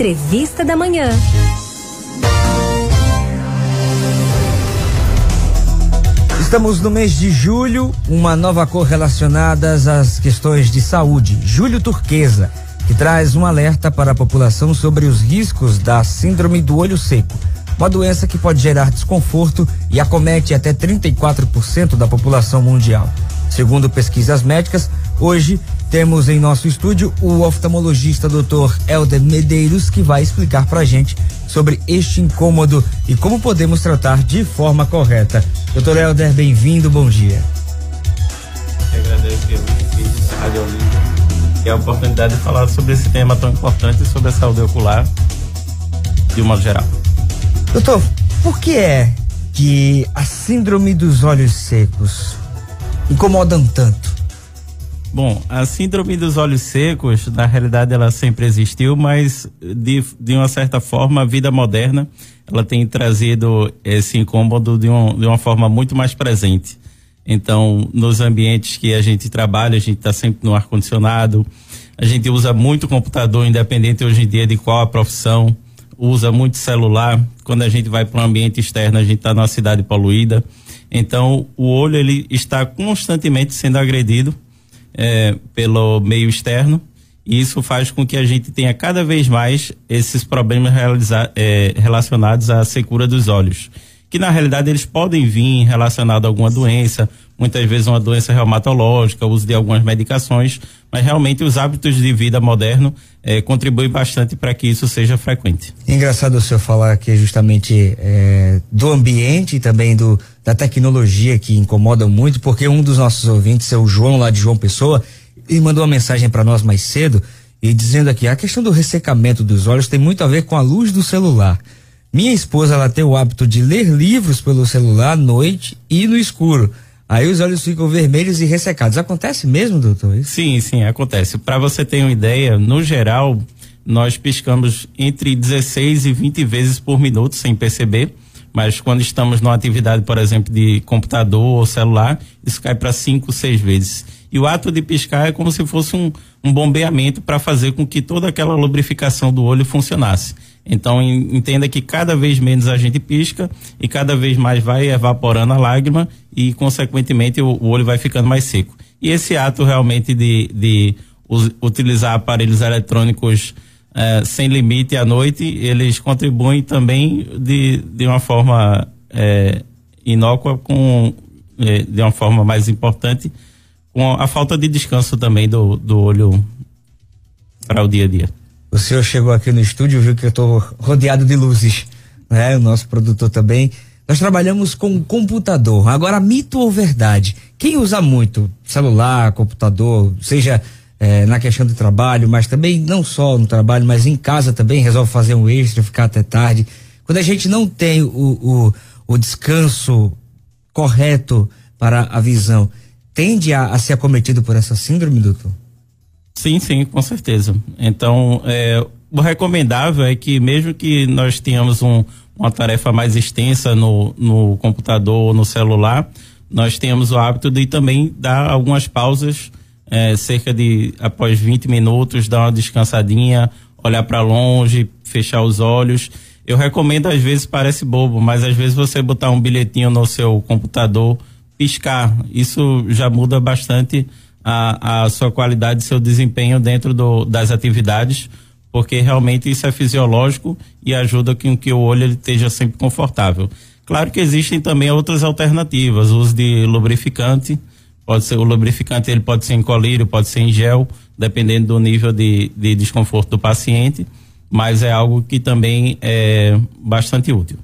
Entrevista da Manhã. Estamos no mês de julho, uma nova cor relacionada às questões de saúde, julho turquesa, que traz um alerta para a população sobre os riscos da síndrome do olho seco, uma doença que pode gerar desconforto e acomete até 34% da população mundial. Segundo pesquisas médicas, hoje temos em nosso estúdio o oftalmologista Dr. Helder Medeiros que vai explicar pra gente sobre este incômodo e como podemos tratar de forma correta. Dr. Helder, bem-vindo, bom dia. Eu agradeço a Rádio Olímpia e a oportunidade de falar sobre esse tema tão importante sobre a saúde ocular de um modo geral. Doutor, por que é que a síndrome dos olhos secos incomodam tanto? Bom, a síndrome dos olhos secos, na realidade, ela sempre existiu, mas de, de uma certa forma, a vida moderna, ela tem trazido esse incômodo de, um, de uma forma muito mais presente. Então, nos ambientes que a gente trabalha, a gente está sempre no ar-condicionado, a gente usa muito computador, independente hoje em dia de qual a profissão, usa muito celular. Quando a gente vai para um ambiente externo, a gente está numa cidade poluída. Então, o olho ele está constantemente sendo agredido é, pelo meio externo. E isso faz com que a gente tenha cada vez mais esses problemas é, relacionados à secura dos olhos, que na realidade eles podem vir relacionados a alguma doença, muitas vezes uma doença reumatológica, uso de algumas medicações, mas realmente os hábitos de vida moderno eh, contribuem bastante para que isso seja frequente. Engraçado o senhor falar que justamente eh, do ambiente e também do, da tecnologia que incomoda muito, porque um dos nossos ouvintes é o João lá de João Pessoa e mandou uma mensagem para nós mais cedo e dizendo aqui a questão do ressecamento dos olhos tem muito a ver com a luz do celular. Minha esposa ela tem o hábito de ler livros pelo celular à noite e no escuro. Aí os olhos ficam vermelhos e ressecados. Acontece mesmo, doutor? Isso? Sim, sim, acontece. Para você ter uma ideia, no geral, nós piscamos entre 16 e 20 vezes por minuto sem perceber. Mas quando estamos numa atividade, por exemplo, de computador ou celular, isso cai para 5, 6 vezes. E o ato de piscar é como se fosse um, um bombeamento para fazer com que toda aquela lubrificação do olho funcionasse. Então entenda que cada vez menos a gente pisca e cada vez mais vai evaporando a lágrima e consequentemente o, o olho vai ficando mais seco. E esse ato realmente de, de utilizar aparelhos eletrônicos eh, sem limite à noite, eles contribuem também de, de uma forma eh, inócua com eh, de uma forma mais importante com a falta de descanso também do, do olho para o dia a dia. O senhor chegou aqui no estúdio, viu que eu estou rodeado de luzes, né? O nosso produtor também. Nós trabalhamos com computador. Agora, mito ou verdade? Quem usa muito celular, computador, seja é, na questão do trabalho, mas também não só no trabalho, mas em casa também resolve fazer um extra, ficar até tarde. Quando a gente não tem o, o, o descanso correto para a visão, tende a, a ser acometido por essa síndrome, doutor? Sim, sim, com certeza. Então, é, o recomendável é que mesmo que nós tenhamos um, uma tarefa mais extensa no, no computador ou no celular, nós tenhamos o hábito de também dar algumas pausas, é, cerca de após 20 minutos, dar uma descansadinha, olhar para longe, fechar os olhos. Eu recomendo, às vezes parece bobo, mas às vezes você botar um bilhetinho no seu computador, piscar, isso já muda bastante a, a sua qualidade, seu desempenho dentro do, das atividades, porque realmente isso é fisiológico e ajuda com que o olho ele esteja sempre confortável. Claro que existem também outras alternativas, uso de lubrificante, pode ser o lubrificante ele pode ser em colírio, pode ser em gel, dependendo do nível de, de desconforto do paciente, mas é algo que também é bastante útil.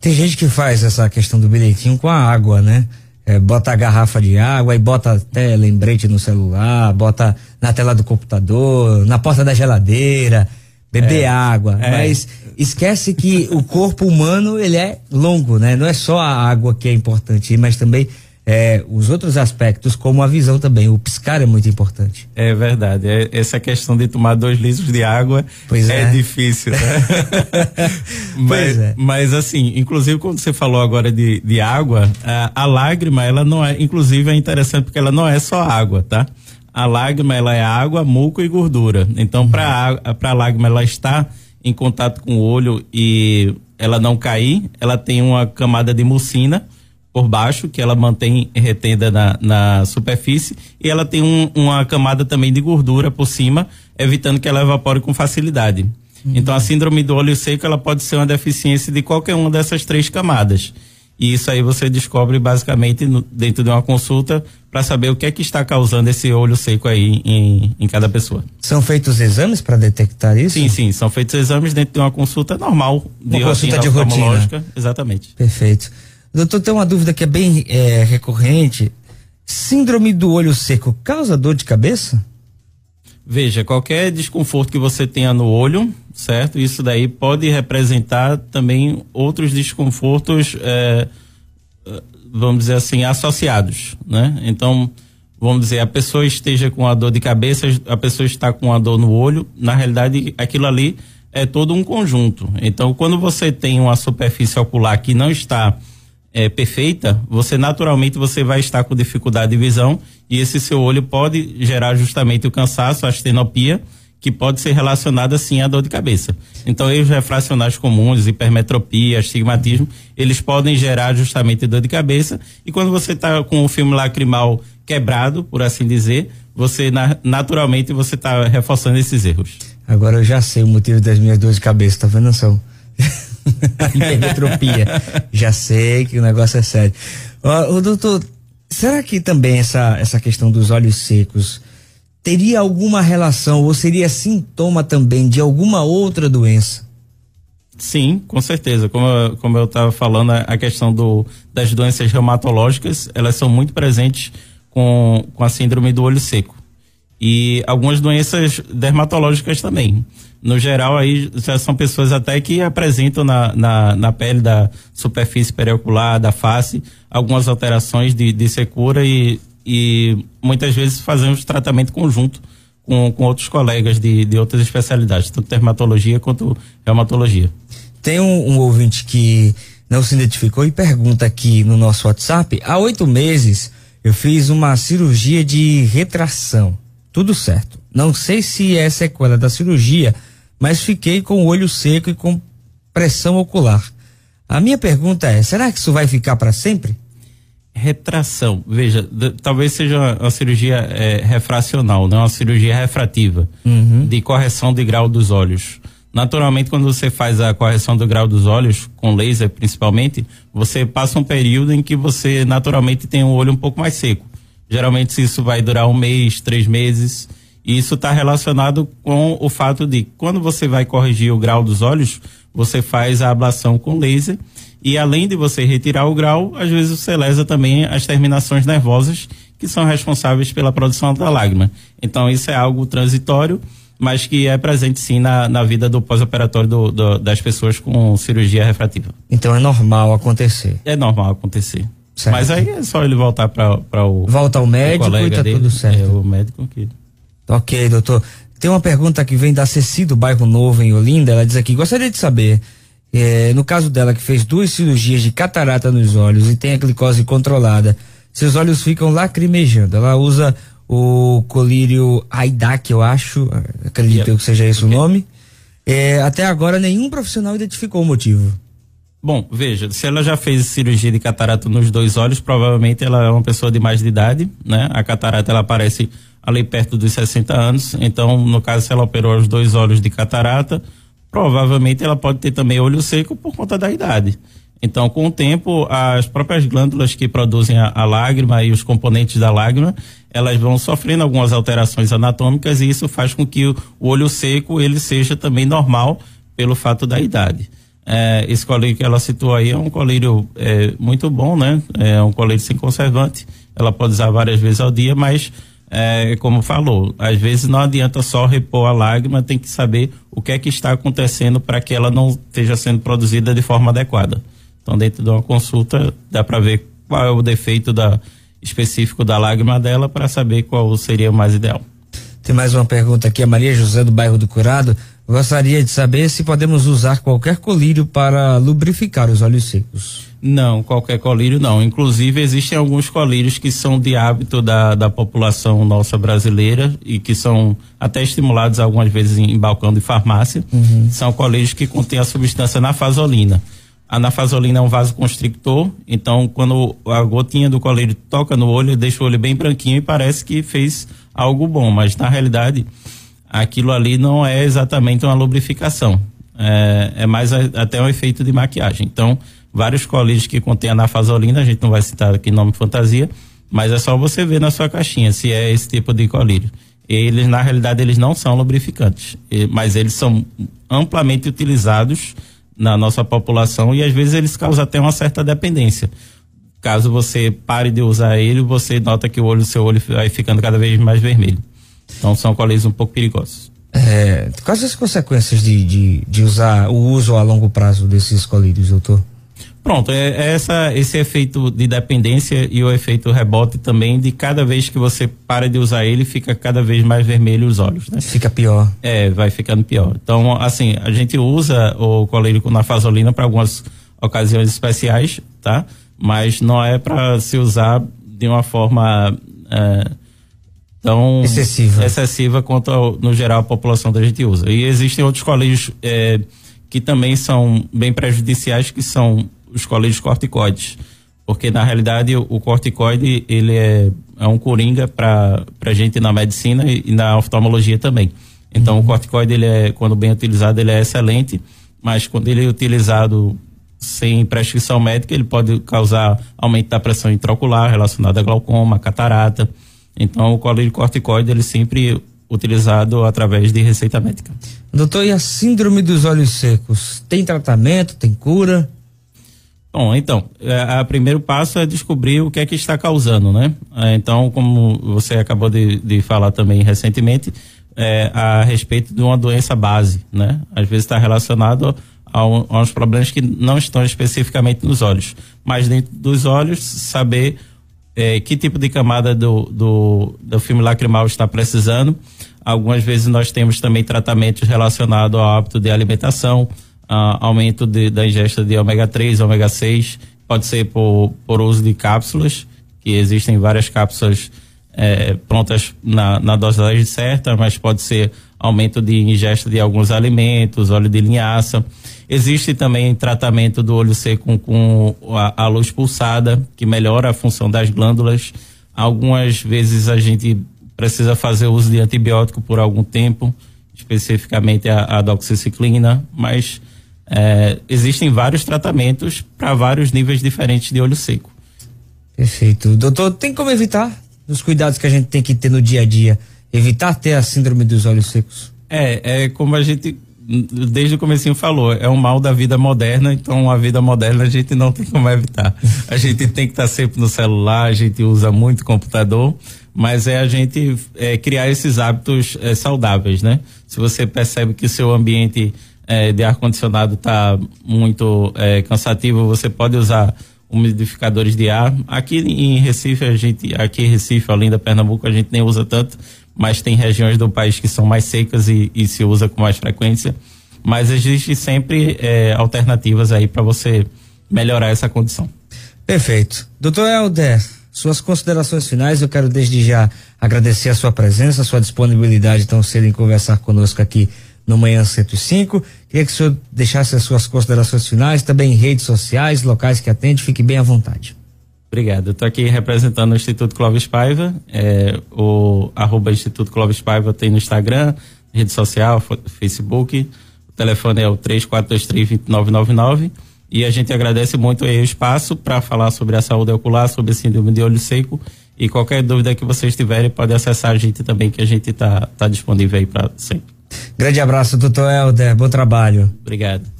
Tem gente que faz essa questão do bilhetinho com a água, né? É, bota a garrafa de água e bota até lembrete no celular, bota na tela do computador, na porta da geladeira, beber é, água. É. Mas esquece que o corpo humano ele é longo, né? Não é só a água que é importante, mas também é, os outros aspectos, como a visão também. O piscar é muito importante. É verdade. É, essa questão de tomar dois litros de água é, é. difícil, né? mas, é. mas, assim, inclusive quando você falou agora de, de água, a, a lágrima, ela não é, inclusive é interessante porque ela não é só água, tá? A lágrima, ela é água, muco e gordura. Então, uhum. para a lágrima ela estar em contato com o olho e ela não cair, ela tem uma camada de mucina por baixo, que ela mantém retenda na, na superfície, e ela tem um, uma camada também de gordura por cima, evitando que ela evapore com facilidade. Uhum. Então, a síndrome do olho seco, ela pode ser uma deficiência de qualquer uma dessas três camadas. E isso aí você descobre basicamente no, dentro de uma consulta para saber o que é que está causando esse olho seco aí em, em cada pessoa. São feitos exames para detectar isso? Sim, sim, são feitos exames dentro de uma consulta normal. Uma de consulta de rotina. Exatamente. Perfeito. Doutor, tem uma dúvida que é bem é, recorrente. Síndrome do olho seco causa dor de cabeça? Veja, qualquer desconforto que você tenha no olho, certo? Isso daí pode representar também outros desconfortos, é, vamos dizer assim, associados, né? Então, vamos dizer, a pessoa esteja com a dor de cabeça, a pessoa está com a dor no olho, na realidade, aquilo ali é todo um conjunto. Então, quando você tem uma superfície ocular que não está é, perfeita, você naturalmente você vai estar com dificuldade de visão e esse seu olho pode gerar justamente o cansaço, a astenopia, que pode ser relacionada sim à dor de cabeça. Então, erros refracionais comuns, hipermetropia, astigmatismo, eles podem gerar justamente dor de cabeça. E quando você está com o filme lacrimal quebrado, por assim dizer, você naturalmente você está reforçando esses erros. Agora eu já sei o motivo das minhas dores de cabeça, tá vendo? hipermetropia. Já sei que o negócio é sério. O, doutor, será que também essa, essa questão dos olhos secos teria alguma relação ou seria sintoma também de alguma outra doença? Sim, com certeza. Como, como eu estava falando, a questão do, das doenças reumatológicas, elas são muito presentes com, com a síndrome do olho seco. E algumas doenças dermatológicas também no geral aí já são pessoas até que apresentam na, na, na pele da superfície periocular, da face, algumas alterações de, de secura e, e muitas vezes fazemos tratamento conjunto com, com outros colegas de, de outras especialidades, tanto dermatologia quanto reumatologia. Tem um, um ouvinte que não se identificou e pergunta aqui no nosso WhatsApp: há oito meses eu fiz uma cirurgia de retração. Tudo certo. Não sei se é sequela da cirurgia mas fiquei com o olho seco e com pressão ocular. A minha pergunta é: será que isso vai ficar para sempre? Retração, veja, talvez seja uma, cirurgia é, refracional, não uma cirurgia refrativa, uhum. de correção de grau dos olhos. Naturalmente, quando você faz a correção do grau dos olhos, com laser principalmente, você passa um período em que você naturalmente tem o olho um pouco mais seco. Geralmente isso vai durar um mês, três meses. E isso está relacionado com o fato de quando você vai corrigir o grau dos olhos, você faz a ablação com laser e além de você retirar o grau, às vezes você lesa também as terminações nervosas que são responsáveis pela produção da lágrima. Então isso é algo transitório, mas que é presente sim na, na vida do pós-operatório das pessoas com cirurgia refrativa. Então é normal acontecer. É normal acontecer. Certo. Mas aí é só ele voltar para o. Volta ao médico e tá dele, tudo certo. É o médico que. Ok, doutor. Tem uma pergunta que vem da Ceci do bairro Novo em Olinda. Ela diz aqui: gostaria de saber, é, no caso dela que fez duas cirurgias de catarata nos olhos e tem a glicose controlada, seus olhos ficam lacrimejando. Ela usa o colírio Aidac, eu acho, acredito que seja esse okay. o nome. É, até agora nenhum profissional identificou o motivo. Bom, veja, se ela já fez cirurgia de catarata nos dois olhos, provavelmente ela é uma pessoa de mais de idade, né? A catarata ela aparece ali perto dos 60 anos. Então, no caso, se ela operou os dois olhos de catarata, provavelmente ela pode ter também olho seco por conta da idade. Então, com o tempo, as próprias glândulas que produzem a, a, lágrima e os componentes da lágrima, elas vão sofrendo algumas alterações anatômicas e isso faz com que o, o olho seco ele seja também normal pelo fato da idade. É, esse colírio que ela citou aí é um colírio é, muito bom, né? É um colírio sem conservante. Ela pode usar várias vezes ao dia, mas é, como falou, às vezes não adianta só repor a lágrima, tem que saber o que é que está acontecendo para que ela não esteja sendo produzida de forma adequada. Então, dentro de uma consulta, dá para ver qual é o defeito da, específico da lágrima dela para saber qual seria o mais ideal. Tem mais uma pergunta aqui, a Maria José do bairro do Curado. Gostaria de saber se podemos usar qualquer colírio para lubrificar os óleos secos. Não, qualquer colírio não. Inclusive, existem alguns colírios que são de hábito da, da população nossa brasileira e que são até estimulados algumas vezes em, balcão de farmácia. Uhum. São colírios que contêm a substância nafasolina. A nafasolina é um vasoconstrictor, então quando a gotinha do colírio toca no olho, deixa o olho bem branquinho e parece que fez algo bom, mas na realidade aquilo ali não é exatamente uma lubrificação. É, é mais a, até um efeito de maquiagem. Então, vários colírios que contêm a nafasolina, a gente não vai citar aqui nome fantasia, mas é só você ver na sua caixinha se é esse tipo de colírio. Eles, na realidade, eles não são lubrificantes, mas eles são amplamente utilizados na nossa população e às vezes eles causam até uma certa dependência. Caso você pare de usar ele, você nota que o olho, seu olho vai ficando cada vez mais vermelho. Então são colírios um pouco perigosos. É, quais as consequências de, de, de usar o uso a longo prazo desses colírios, doutor? Pronto, é, é, essa, esse efeito de dependência e o efeito rebote também de cada vez que você para de usar ele, fica cada vez mais vermelho os olhos, né? Fica pior. É, vai ficando pior. Então, assim, a gente usa o colírio com nafasolina para algumas ocasiões especiais, tá? Mas não é para se usar de uma forma é, tão excessiva, excessiva quanto ao, no geral a população da gente usa. E existem outros colírios é, que também são bem prejudiciais, que são os colírios corticoides. Porque, na realidade, o, o corticoide, ele é, é um coringa para a gente na medicina e, e, na oftalmologia também. Então, uhum. o corticoide, ele é, quando bem utilizado, ele é excelente, mas quando ele é utilizado sem prescrição médica, ele pode causar aumento da pressão intraocular relacionada a glaucoma, catarata. Então, o corticoide, ele sempre utilizado através de receita médica. Doutor, e a síndrome dos olhos secos? Tem tratamento? Tem cura? Bom, então, é, o primeiro passo é descobrir o que é que está causando, né? É, então, como você acabou de, de falar também recentemente, é, a respeito de uma doença base, né? Às vezes está relacionado a, a uns problemas que não estão especificamente nos olhos, mas dentro dos olhos, saber é, que tipo de camada do, do, do filme lacrimal está precisando. Algumas vezes nós temos também tratamentos relacionados ao hábito de alimentação, uh, aumento de, da ingesta de ômega 3, ômega 6, pode ser por, por uso de cápsulas, que existem várias cápsulas é, prontas na, na dosagem certa, mas pode ser aumento de ingesta de alguns alimentos, óleo de linhaça. Existe também tratamento do olho seco com, a, a, luz pulsada, que melhora a função das glândulas. Algumas vezes a gente precisa fazer uso de antibiótico por algum tempo, especificamente a, a doxiciclina, mas é, existem vários tratamentos para vários níveis diferentes de olho seco. Perfeito. Doutor, tem como evitar os cuidados que a gente tem que ter no dia a dia? Evitar ter a síndrome dos olhos secos? É, é como a gente desde o comecinho falou, é um mal da vida moderna, então a vida moderna a gente não tem como evitar. A gente tem que estar tá sempre no celular, a gente usa muito computador, mas é a gente é, criar esses hábitos é, saudáveis, né? Se você percebe que o seu ambiente é, de ar-condicionado está muito é, cansativo, você pode usar umidificadores de ar. Aqui em Recife, a gente, aqui em Recife, além da Pernambuco, a gente nem usa tanto, mas tem regiões do país que são mais secas e, e se usa com mais frequência. Mas existe sempre é, alternativas aí para você melhorar essa condição. Perfeito. Doutor Helder, suas considerações finais, eu quero desde já agradecer a sua presença, a sua disponibilidade tão cedo em conversar conosco aqui no Manhã 105. Queria que o senhor deixasse as suas considerações finais, também redes sociais, locais que atende, fique bem à vontade. Obrigado. Estou aqui representando o Instituto Clóvis Paiva. É, o arroba Instituto Clóvis Paiva tem no Instagram, rede social, Facebook. O telefone é o 3423-2999. E a gente agradece muito o espaço para falar sobre a saúde ocular, sobre a síndrome de olho seco. E qualquer dúvida que vocês tiverem, pode acessar a gente também, que a gente está tá disponível aí para sempre. Grande abraço, doutor Helder. Bom trabalho. Obrigado.